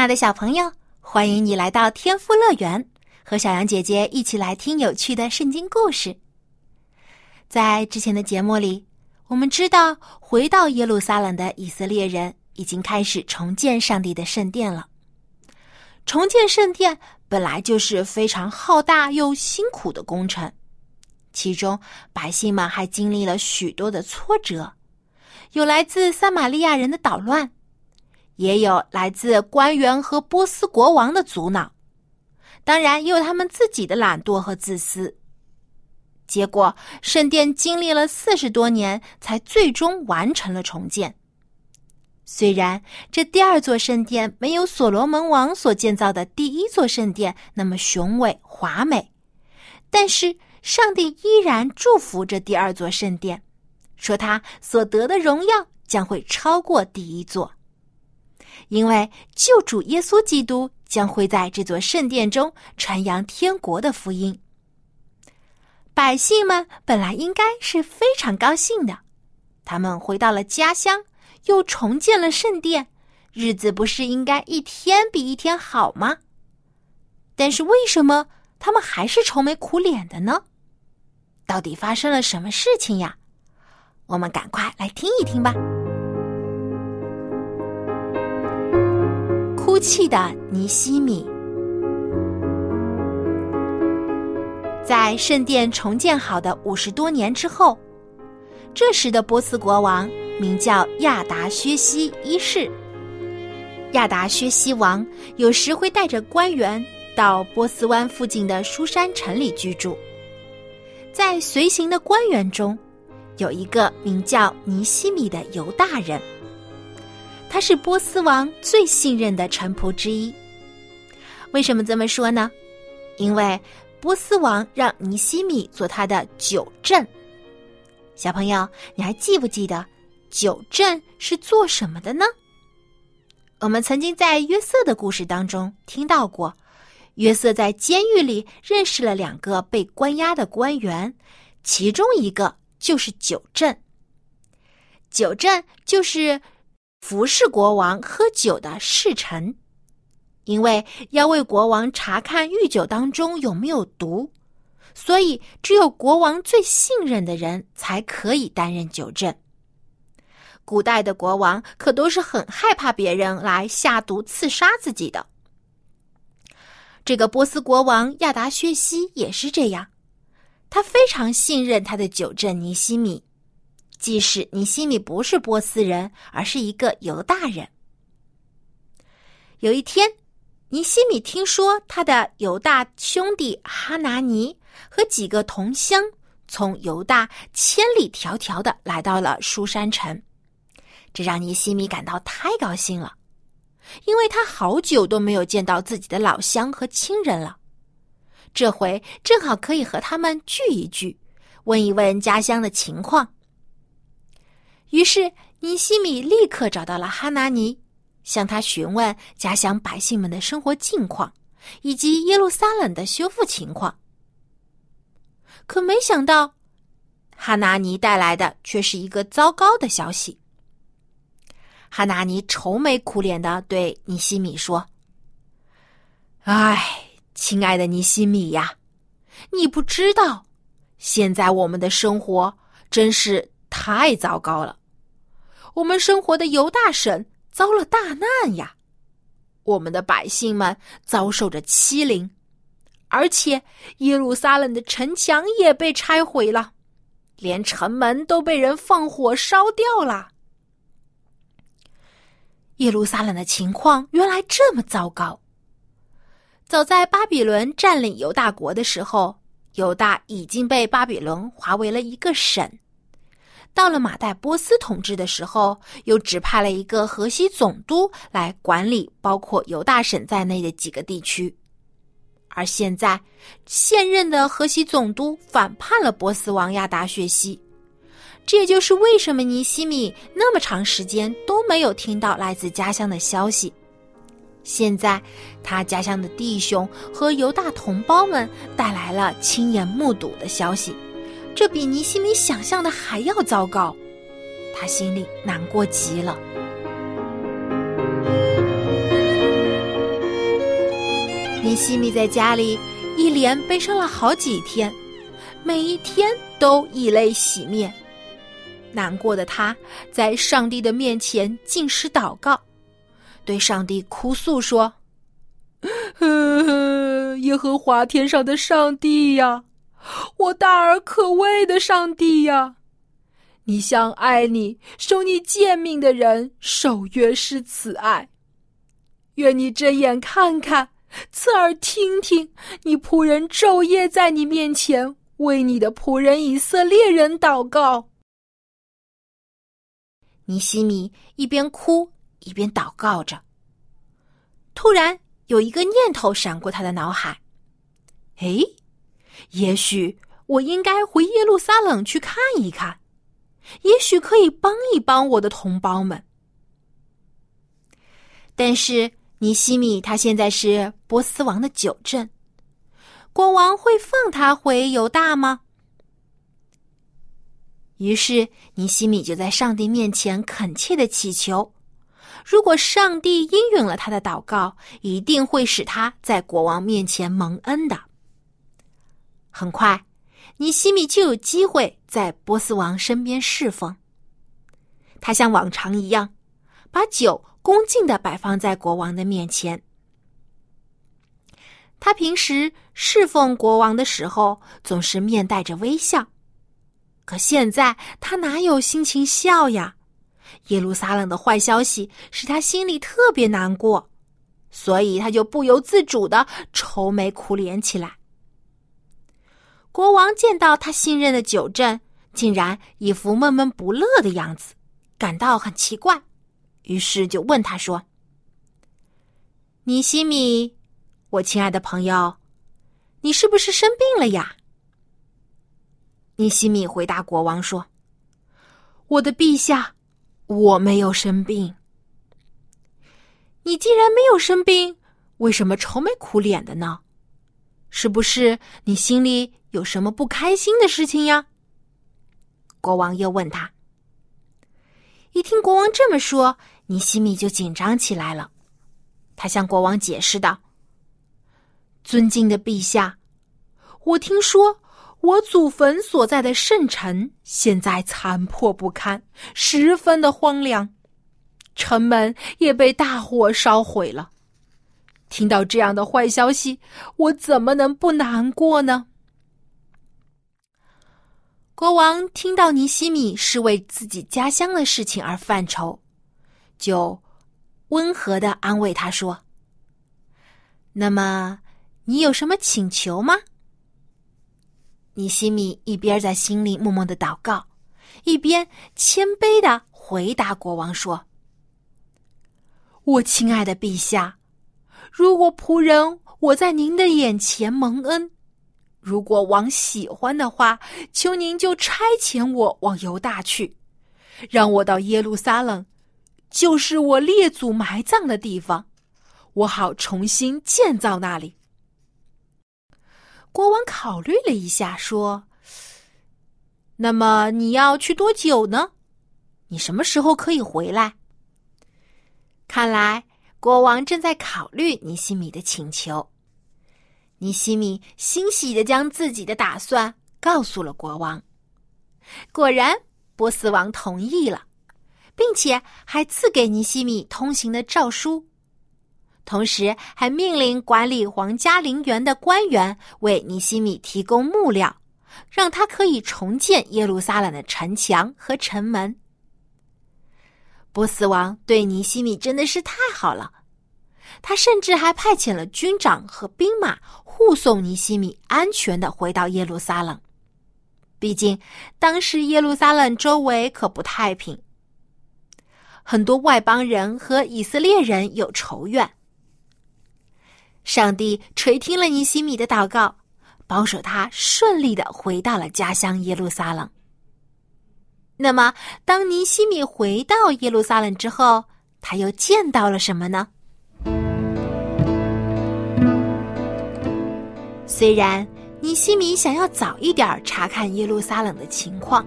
亲爱的小朋友，欢迎你来到天赋乐园，和小羊姐姐一起来听有趣的圣经故事。在之前的节目里，我们知道回到耶路撒冷的以色列人已经开始重建上帝的圣殿了。重建圣殿本来就是非常浩大又辛苦的工程，其中百姓们还经历了许多的挫折，有来自撒玛利亚人的捣乱。也有来自官员和波斯国王的阻挠，当然也有他们自己的懒惰和自私。结果，圣殿经历了四十多年，才最终完成了重建。虽然这第二座圣殿没有所罗门王所建造的第一座圣殿那么雄伟华美，但是上帝依然祝福这第二座圣殿，说他所得的荣耀将会超过第一座。因为救主耶稣基督将会在这座圣殿中传扬天国的福音，百姓们本来应该是非常高兴的，他们回到了家乡，又重建了圣殿，日子不是应该一天比一天好吗？但是为什么他们还是愁眉苦脸的呢？到底发生了什么事情呀？我们赶快来听一听吧。泣的尼西米，在圣殿重建好的五十多年之后，这时的波斯国王名叫亚达薛西一世。亚达薛西王有时会带着官员到波斯湾附近的书山城里居住，在随行的官员中，有一个名叫尼西米的犹大人。他是波斯王最信任的臣仆之一。为什么这么说呢？因为波斯王让尼西米做他的酒镇。小朋友，你还记不记得酒镇是做什么的呢？我们曾经在约瑟的故事当中听到过，约瑟在监狱里认识了两个被关押的官员，其中一个就是酒镇。酒镇就是。服侍国王喝酒的侍臣，因为要为国王查看御酒当中有没有毒，所以只有国王最信任的人才可以担任酒正。古代的国王可都是很害怕别人来下毒刺杀自己的。这个波斯国王亚达薛西也是这样，他非常信任他的酒正尼西米。即使尼西米不是波斯人，而是一个犹大人。有一天，尼西米听说他的犹大兄弟哈拿尼和几个同乡从犹大千里迢迢的来到了书山城，这让尼西米感到太高兴了，因为他好久都没有见到自己的老乡和亲人了，这回正好可以和他们聚一聚，问一问家乡的情况。于是，尼西米立刻找到了哈拿尼，向他询问家乡百姓们的生活近况，以及耶路撒冷的修复情况。可没想到，哈拿尼带来的却是一个糟糕的消息。哈拿尼愁眉苦脸的对尼西米说：“哎，亲爱的尼西米呀，你不知道，现在我们的生活真是太糟糕了。”我们生活的犹大省遭了大难呀，我们的百姓们遭受着欺凌，而且耶路撒冷的城墙也被拆毁了，连城门都被人放火烧掉了。耶路撒冷的情况原来这么糟糕。早在巴比伦占领犹大国的时候，犹大已经被巴比伦划为了一个省。到了马代波斯统治的时候，又指派了一个河西总督来管理包括犹大省在内的几个地区。而现在，现任的河西总督反叛了波斯王亚达薛西，这也就是为什么尼西米那么长时间都没有听到来自家乡的消息。现在，他家乡的弟兄和犹大同胞们带来了亲眼目睹的消息，这比尼西米想象的还要糟糕，他心里难过极了。尼西米在家里一连悲伤了好几天，每一天都以泪洗面。难过的他在上帝的面前进食祷告，对上帝哭诉说：“ 呵呵耶和华天上的上帝呀，我大而可畏的上帝呀，你向爱你、受你诫命的人守约施慈爱，愿你睁眼看看。”侧耳听听，你仆人昼夜在你面前为你的仆人以色列人祷告。尼西米一边哭一边祷告着。突然有一个念头闪过他的脑海：“哎，也许我应该回耶路撒冷去看一看，也许可以帮一帮我的同胞们。”但是。尼西米他现在是波斯王的九镇，国王会放他回犹大吗？于是尼西米就在上帝面前恳切的祈求，如果上帝应允了他的祷告，一定会使他在国王面前蒙恩的。很快，尼西米就有机会在波斯王身边侍奉。他像往常一样，把酒。恭敬的摆放在国王的面前。他平时侍奉国王的时候，总是面带着微笑。可现在他哪有心情笑呀？耶路撒冷的坏消息使他心里特别难过，所以他就不由自主的愁眉苦脸起来。国王见到他信任的九正，竟然一副闷闷不乐的样子，感到很奇怪。于是就问他说：“尼西米，我亲爱的朋友，你是不是生病了呀？”尼西米回答国王说：“我的陛下，我没有生病。你既然没有生病，为什么愁眉苦脸的呢？是不是你心里有什么不开心的事情呀？”国王又问他。一听国王这么说，尼西米就紧张起来了。他向国王解释道：“尊敬的陛下，我听说我祖坟所在的圣城现在残破不堪，十分的荒凉，城门也被大火烧毁了。听到这样的坏消息，我怎么能不难过呢？”国王听到尼西米是为自己家乡的事情而犯愁，就温和的安慰他说：“那么，你有什么请求吗？”尼西米一边在心里默默的祷告，一边谦卑的回答国王说：“我亲爱的陛下，如果仆人我在您的眼前蒙恩。”如果王喜欢的话，求您就差遣我往犹大去，让我到耶路撒冷，就是我列祖埋葬的地方，我好重新建造那里。国王考虑了一下，说：“那么你要去多久呢？你什么时候可以回来？”看来国王正在考虑尼西米的请求。尼西米欣喜的将自己的打算告诉了国王，果然波斯王同意了，并且还赐给尼西米通行的诏书，同时还命令管理皇家陵园的官员为尼西米提供木料，让他可以重建耶路撒冷的城墙和城门。波斯王对尼西米真的是太好了。他甚至还派遣了军长和兵马护送尼西米安全的回到耶路撒冷。毕竟当时耶路撒冷周围可不太平，很多外邦人和以色列人有仇怨。上帝垂听了尼西米的祷告，保守他顺利的回到了家乡耶路撒冷。那么，当尼西米回到耶路撒冷之后，他又见到了什么呢？虽然尼西米想要早一点查看耶路撒冷的情况，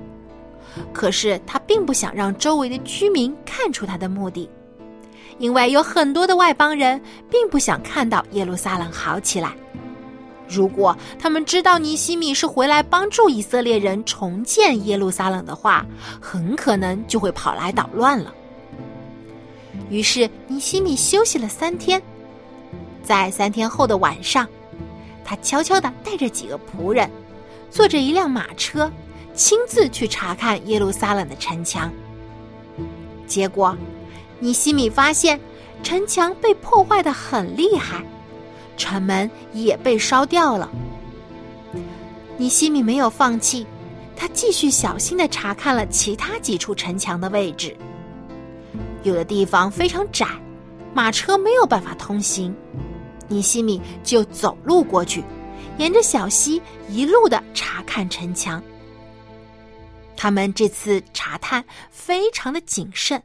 可是他并不想让周围的居民看出他的目的。因为有很多的外邦人并不想看到耶路撒冷好起来。如果他们知道尼西米是回来帮助以色列人重建耶路撒冷的话，很可能就会跑来捣乱了。于是尼西米休息了三天，在三天后的晚上，他悄悄的带着几个仆人，坐着一辆马车，亲自去查看耶路撒冷的城墙。结果。尼西米发现城墙被破坏的很厉害，城门也被烧掉了。尼西米没有放弃，他继续小心的查看了其他几处城墙的位置。有的地方非常窄，马车没有办法通行，尼西米就走路过去，沿着小溪一路的查看城墙。他们这次查探非常的谨慎。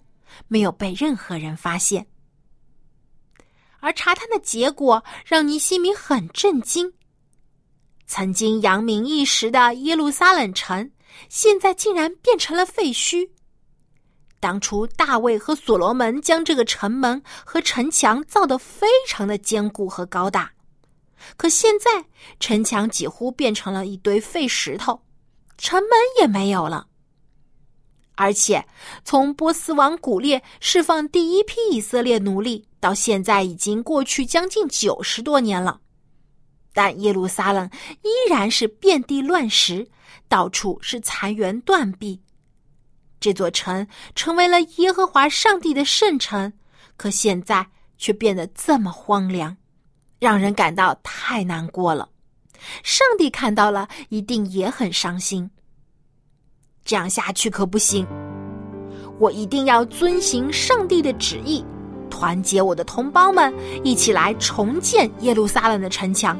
没有被任何人发现，而查探的结果让尼西米很震惊。曾经扬名一时的耶路撒冷城，现在竟然变成了废墟。当初大卫和所罗门将这个城门和城墙造得非常的坚固和高大，可现在城墙几乎变成了一堆废石头，城门也没有了。而且，从波斯王古列释放第一批以色列奴隶到现在，已经过去将近九十多年了，但耶路撒冷依然是遍地乱石，到处是残垣断壁。这座城成为了耶和华上帝的圣城，可现在却变得这么荒凉，让人感到太难过了。上帝看到了，一定也很伤心。这样下去可不行，我一定要遵行上帝的旨意，团结我的同胞们，一起来重建耶路撒冷的城墙。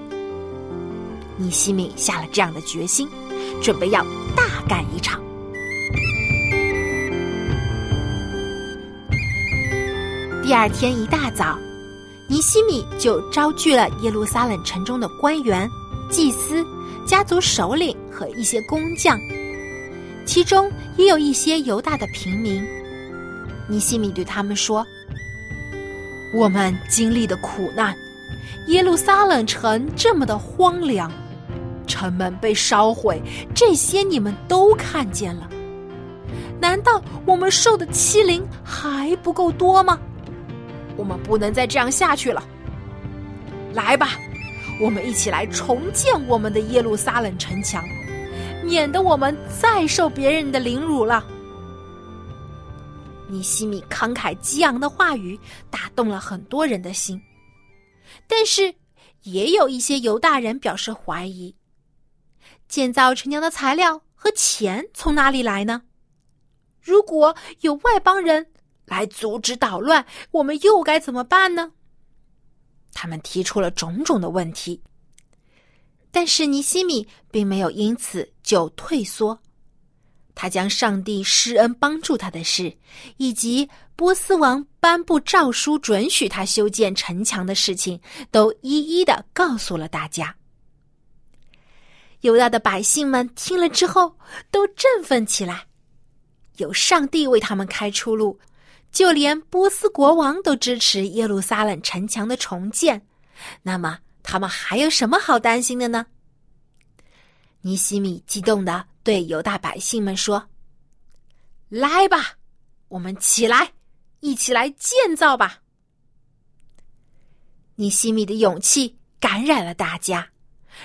尼西米下了这样的决心，准备要大干一场。第二天一大早，尼西米就招聚了耶路撒冷城中的官员、祭司、家族首领和一些工匠。其中也有一些犹大的平民。尼西米对他们说：“我们经历的苦难，耶路撒冷城这么的荒凉，城门被烧毁，这些你们都看见了。难道我们受的欺凌还不够多吗？我们不能再这样下去了。来吧，我们一起来重建我们的耶路撒冷城墙。”免得我们再受别人的凌辱了。尼西米慷慨激昂的话语打动了很多人的心，但是也有一些犹大人表示怀疑：建造城墙的材料和钱从哪里来呢？如果有外邦人来阻止捣乱，我们又该怎么办呢？他们提出了种种的问题。但是尼西米并没有因此就退缩，他将上帝施恩帮助他的事，以及波斯王颁布诏书准许他修建城墙的事情，都一一的告诉了大家。犹大的百姓们听了之后都振奋起来，有上帝为他们开出路，就连波斯国王都支持耶路撒冷城墙的重建，那么。他们还有什么好担心的呢？尼西米激动的对犹大百姓们说：“来吧，我们起来，一起来建造吧！”尼西米的勇气感染了大家，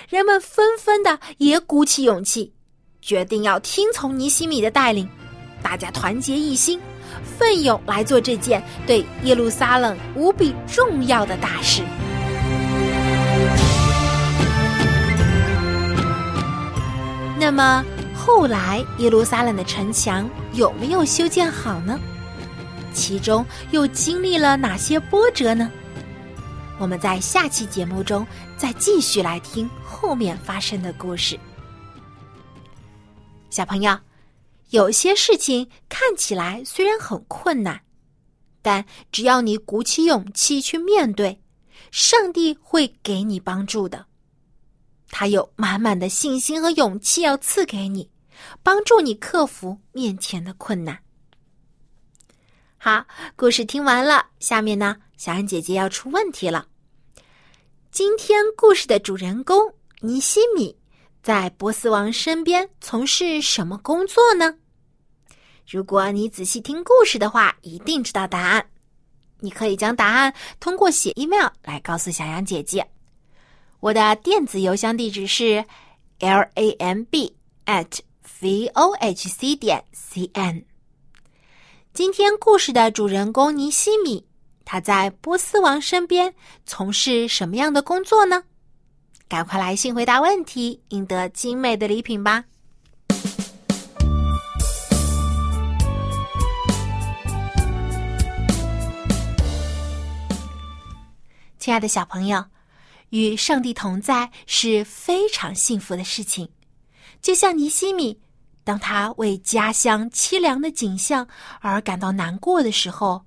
人们纷纷的也鼓起勇气，决定要听从尼西米的带领，大家团结一心，奋勇来做这件对耶路撒冷无比重要的大事。那么后来耶路撒冷的城墙有没有修建好呢？其中又经历了哪些波折呢？我们在下期节目中再继续来听后面发生的故事。小朋友，有些事情看起来虽然很困难，但只要你鼓起勇气去面对，上帝会给你帮助的。他有满满的信心和勇气要赐给你，帮助你克服面前的困难。好，故事听完了，下面呢，小安姐姐要出问题了。今天故事的主人公尼西米。在波斯王身边从事什么工作呢？如果你仔细听故事的话，一定知道答案。你可以将答案通过写 email 来告诉小羊姐姐。我的电子邮箱地址是 l a m b at v o h c 点 c n。今天故事的主人公尼西米，他在波斯王身边从事什么样的工作呢？赶快来信回答问题，赢得精美的礼品吧！亲爱的小朋友，与上帝同在是非常幸福的事情。就像尼西米，当他为家乡凄凉的景象而感到难过的时候，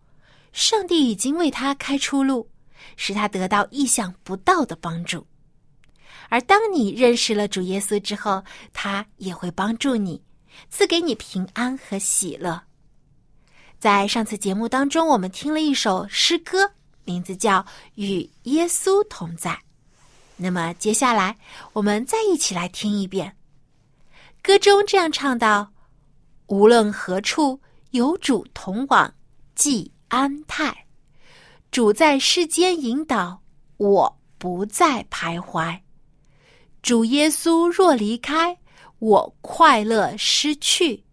上帝已经为他开出路，使他得到意想不到的帮助。而当你认识了主耶稣之后，他也会帮助你，赐给你平安和喜乐。在上次节目当中，我们听了一首诗歌，名字叫《与耶稣同在》。那么接下来，我们再一起来听一遍。歌中这样唱道：“无论何处，有主同往，即安泰。主在世间引导，我不再徘徊。”主耶稣若离开我，快乐失去；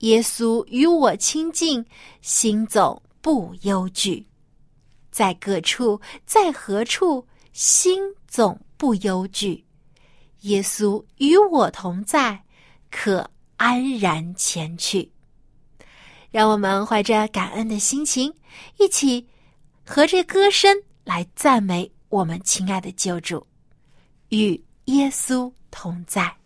耶稣与我亲近，心总不忧惧。在各处，在何处，心总不忧惧。耶稣与我同在，可安然前去。让我们怀着感恩的心情，一起和着歌声来赞美我们亲爱的救主，与。耶稣同在。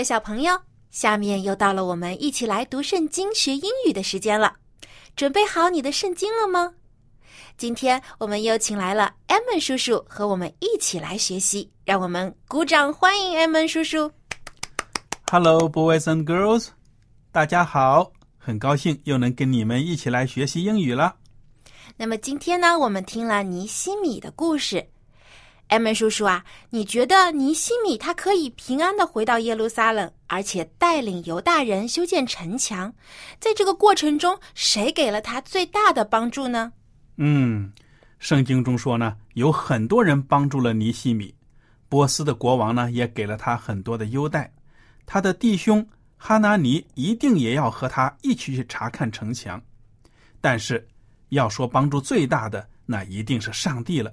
的小朋友，下面又到了我们一起来读圣经、学英语的时间了。准备好你的圣经了吗？今天我们又请来了艾文叔叔和我们一起来学习，让我们鼓掌欢迎艾文叔叔。Hello, boys and girls，大家好，很高兴又能跟你们一起来学习英语了。那么今天呢，我们听了尼西米的故事。艾文叔叔啊，你觉得尼西米他可以平安的回到耶路撒冷，而且带领犹大人修建城墙，在这个过程中，谁给了他最大的帮助呢？嗯，圣经中说呢，有很多人帮助了尼西米，波斯的国王呢也给了他很多的优待，他的弟兄哈拿尼一定也要和他一起去查看城墙。但是，要说帮助最大的，那一定是上帝了。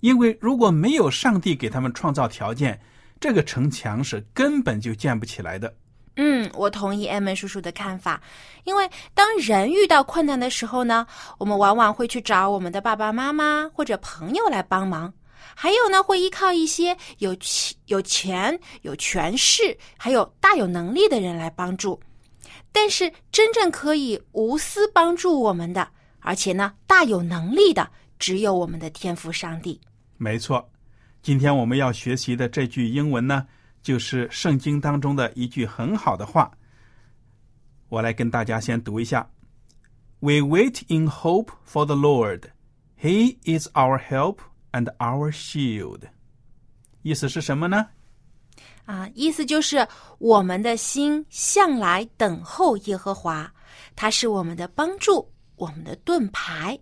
因为如果没有上帝给他们创造条件，这个城墙是根本就建不起来的。嗯，我同意艾文叔叔的看法。因为当人遇到困难的时候呢，我们往往会去找我们的爸爸妈妈或者朋友来帮忙，还有呢，会依靠一些有钱、有钱、有权势，还有大有能力的人来帮助。但是，真正可以无私帮助我们的，而且呢，大有能力的，只有我们的天父上帝。没错，今天我们要学习的这句英文呢，就是圣经当中的一句很好的话。我来跟大家先读一下：We wait in hope for the Lord; He is our help and our shield。意思是什么呢？啊，意思就是我们的心向来等候耶和华，他是我们的帮助，我们的盾牌。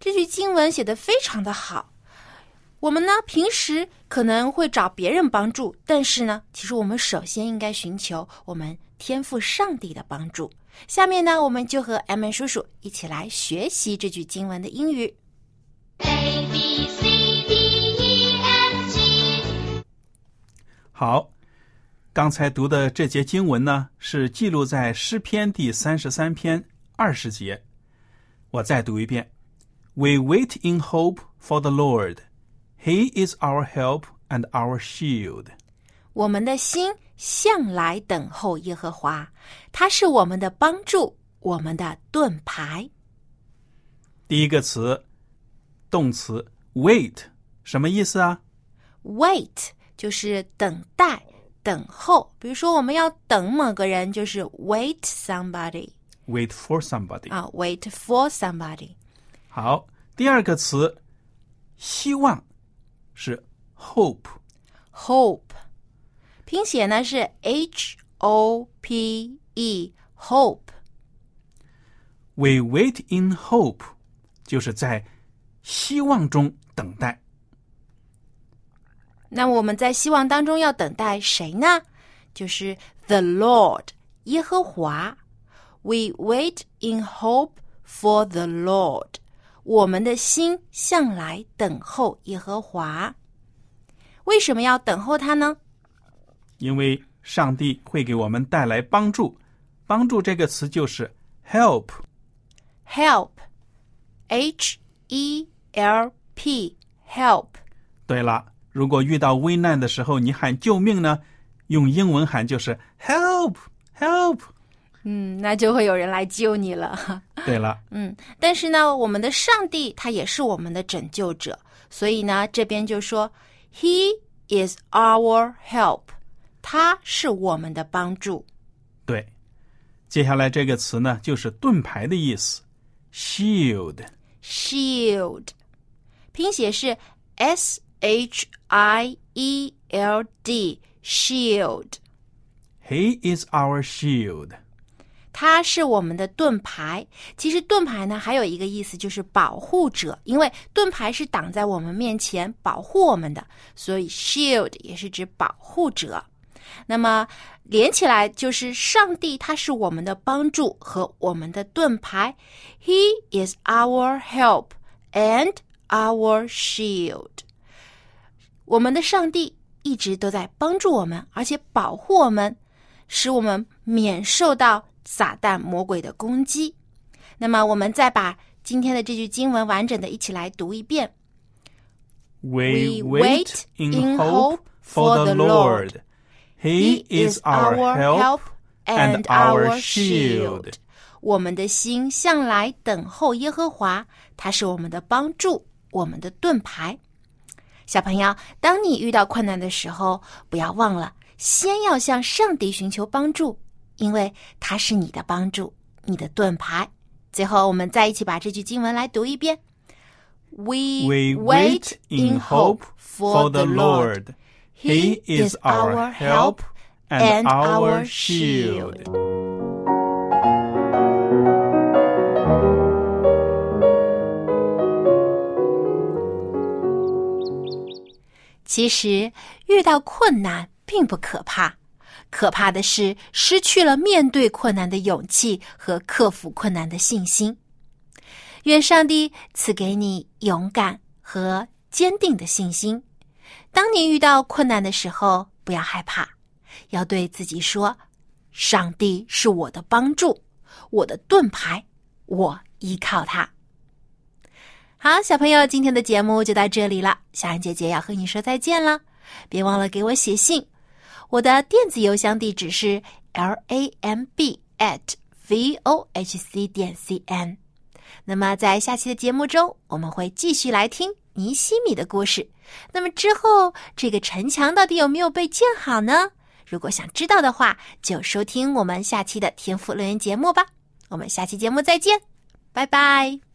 这句经文写得非常的好。我们呢，平时可能会找别人帮助，但是呢，其实我们首先应该寻求我们天赋上帝的帮助。下面呢，我们就和 M 叔叔一起来学习这句经文的英语。A B C D E F G 好，刚才读的这节经文呢，是记录在诗篇第三十三篇二十节。我再读一遍 ：We wait in hope for the Lord; He is our help and our shield。我们的心向来等候耶和华，他是我们的帮助，我们的盾牌。第一个词，动词 wait，什么意思啊？ Wait 就是等待、等候。比如说，我们要等某个人，就是 wait somebody Wait for somebody。啊，wait for somebody。 好，第二个词，希望是 hope。 Hope 拼写呢是 H O P E，hope。 We wait in hope，就是在希望中等待。那我们在希望当中要等待谁呢？就是 the Lord，耶和华。We wait in hope for the Lord。 我们的心向来等候耶和华。为什么要等候他呢？因为上帝会给我们带来帮助。帮助这个词就是 help。Help，H E L P，help。对了，如果遇到危难的时候，你喊救命呢，用英文喊就是 help help。嗯，那就会有人来救你了。对了，嗯，但是呢，我们的上帝他也是我们的拯救者，所以呢，这边就说 He is our help，他是我们的帮助。对。接下来这个词呢，就是盾牌的意思，shield。Shield，拼写是 S H I E L D，shield，He is our shield。它是我们的盾牌。其实盾牌呢，还有一个意思就是保护者，因为盾牌是挡在我们面前保护我们的，所以 shield 也是指保护者。那么连起来就是上帝，他是我们的帮助和我们的盾牌。He is our help and our shield。我们的上帝一直都在帮助我们，而且保护我们，使我们免受到撒旦魔鬼的攻击。那么，我们再把今天的这句经文完整的一起来读一遍。We wait in hope for the Lord. He is our help and our shield. 我们的心向来等候耶和华，他是我们的帮助，我们的盾牌。小朋友，当你遇到困难的时候，不要忘了先要向上帝寻求帮助，因为他是你的帮助，你的盾牌。最后，我们再一起把这句经文来读一遍：We wait in hope for the Lord. He is our help and our shield. 其实遇到困难并不可怕， 可怕的是失去了面对困难的勇气和克服困难的信心。愿上帝赐给你勇敢和坚定的信心。当你遇到困难的时候，不要害怕，要对自己说：“上帝是我的帮助，我的盾牌，我依靠他。”好，小朋友，今天的节目就到这里了。小安姐姐要和你说再见了，别忘了给我写信。我的电子邮箱地址是 l a m b at v o h c 点 c n。那么，在下期的节目中，我们会继续来听尼西米的故事。那么之后，这个城墙到底有没有被建好呢？如果想知道的话，就收听我们下期的天赋乐园节目吧。我们下期节目再见，拜拜。